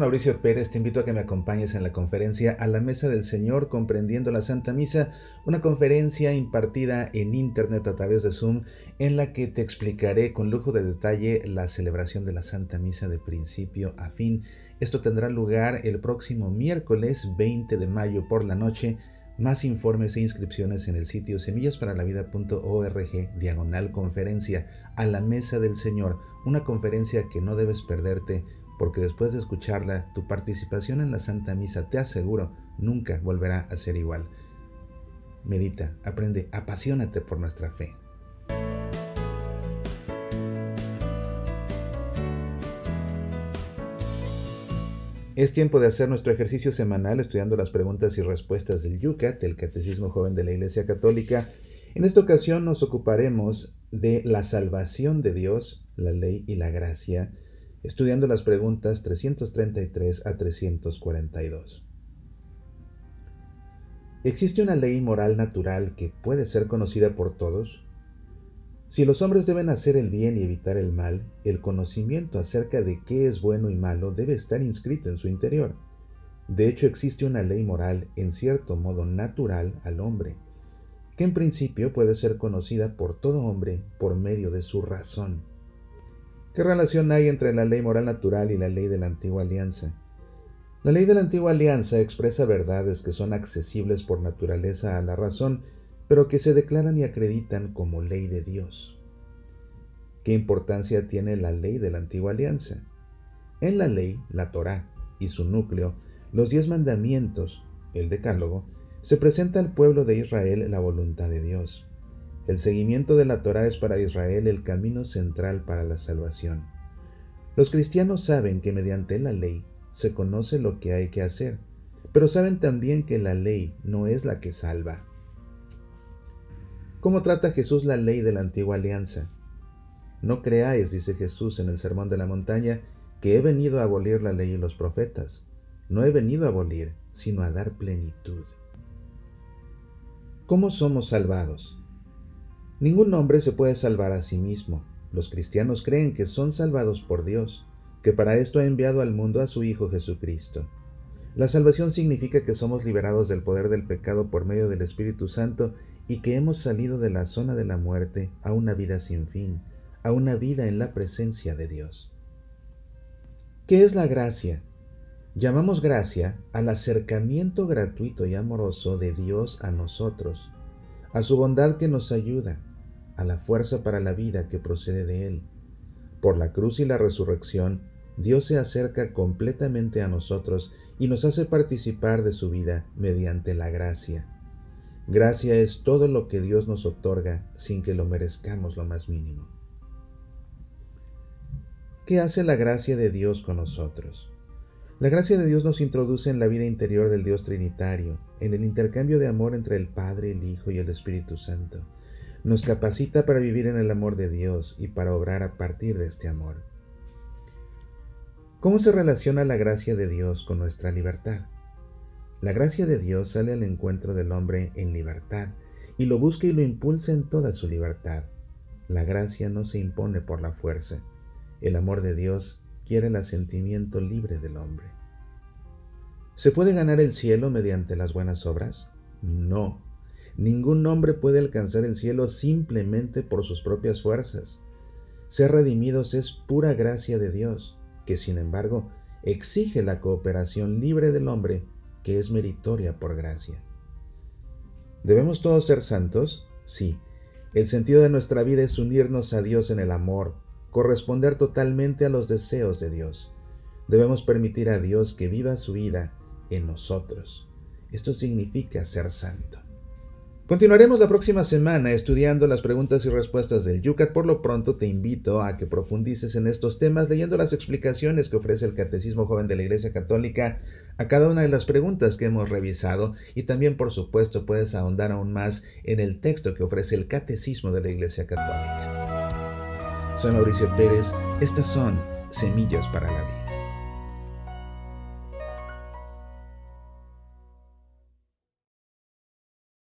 Mauricio Pérez, te invito a que me acompañes en la conferencia A la Mesa del Señor Comprendiendo la Santa Misa, una conferencia impartida en Internet a través de Zoom en la que te explicaré con lujo de detalle la celebración de la Santa Misa de principio a fin. Esto tendrá lugar el próximo miércoles 20 de mayo por la noche. Más informes e inscripciones en el sitio semillasparalavida.org diagonal conferencia a la Mesa del Señor, una conferencia que no debes perderte porque después de escucharla, tu participación en la Santa Misa, te aseguro, nunca volverá a ser igual. Medita, aprende, apasionate por nuestra fe. Es tiempo de hacer nuestro ejercicio semanal estudiando las preguntas y respuestas del Yucat, el Catecismo Joven de la Iglesia Católica. En esta ocasión nos ocuparemos de la salvación de Dios, la ley y la gracia, estudiando las preguntas 333 a 342. ¿Existe una ley moral natural que puede ser conocida por todos? Si los hombres deben hacer el bien y evitar el mal, el conocimiento acerca de qué es bueno y malo debe estar inscrito en su interior. De hecho, existe una ley moral en cierto modo natural al hombre, que en principio puede ser conocida por todo hombre por medio de su razón. ¿Qué relación hay entre la ley moral natural y la ley de la antigua alianza? La ley de la antigua alianza expresa verdades que son accesibles por naturaleza a la razón, pero que se declaran y acreditan como ley de Dios. ¿Qué importancia tiene la ley de la antigua alianza? En la ley, la Torá y su núcleo, los diez mandamientos, el decálogo, se presenta al pueblo de Israel la voluntad de Dios. El seguimiento de la Torah es para Israel el camino central para la salvación. Los cristianos saben que mediante la ley se conoce lo que hay que hacer, pero saben también que la ley no es la que salva. ¿Cómo trata Jesús la ley de la antigua alianza? No creáis, dice Jesús en el Sermón de la Montaña, que he venido a abolir la ley y los profetas. No he venido a abolir, sino a dar plenitud. ¿Cómo somos salvados? Ningún hombre se puede salvar a sí mismo. Los cristianos creen que son salvados por Dios, que para esto ha enviado al mundo a su Hijo Jesucristo. La salvación significa que somos liberados del poder del pecado por medio del Espíritu Santo y que hemos salido de la zona de la muerte a una vida sin fin, a una vida en la presencia de Dios. ¿Qué es la gracia? Llamamos gracia al acercamiento gratuito y amoroso de Dios a nosotros, a su bondad que nos ayuda, a la fuerza para la vida que procede de Él. Por la cruz y la resurrección, Dios se acerca completamente a nosotros y nos hace participar de su vida mediante la gracia. Gracia es todo lo que Dios nos otorga sin que lo merezcamos lo más mínimo. ¿Qué hace la gracia de Dios con nosotros? La gracia de Dios nos introduce en la vida interior del Dios Trinitario, en el intercambio de amor entre el Padre, el Hijo y el Espíritu Santo nos capacita para vivir en el amor de Dios y para obrar a partir de este amor. ¿Cómo se relaciona la gracia de Dios con nuestra libertad? La gracia de Dios sale al encuentro del hombre en libertad y lo busca y lo impulsa en toda su libertad. La gracia no se impone por la fuerza. El amor de Dios quiere el asentimiento libre del hombre. ¿Se puede ganar el cielo mediante las buenas obras? No, Ningún hombre puede alcanzar el cielo simplemente por sus propias fuerzas. Ser redimidos es pura gracia de Dios, que sin embargo exige la cooperación libre del hombre, que es meritoria por gracia. ¿Debemos todos ser santos? Sí. El sentido de nuestra vida es unirnos a Dios en el amor, corresponder totalmente a los deseos de Dios. Debemos permitir a Dios que viva su vida en nosotros. Esto significa ser santo. Continuaremos la próxima semana estudiando las preguntas y respuestas del Yucat. Por lo pronto te invito a que profundices en estos temas leyendo las explicaciones que ofrece el Catecismo Joven de la Iglesia Católica a cada una de las preguntas que hemos revisado y también por supuesto puedes ahondar aún más en el texto que ofrece el Catecismo de la Iglesia Católica. Soy Mauricio Pérez, estas son Semillas para la Vida.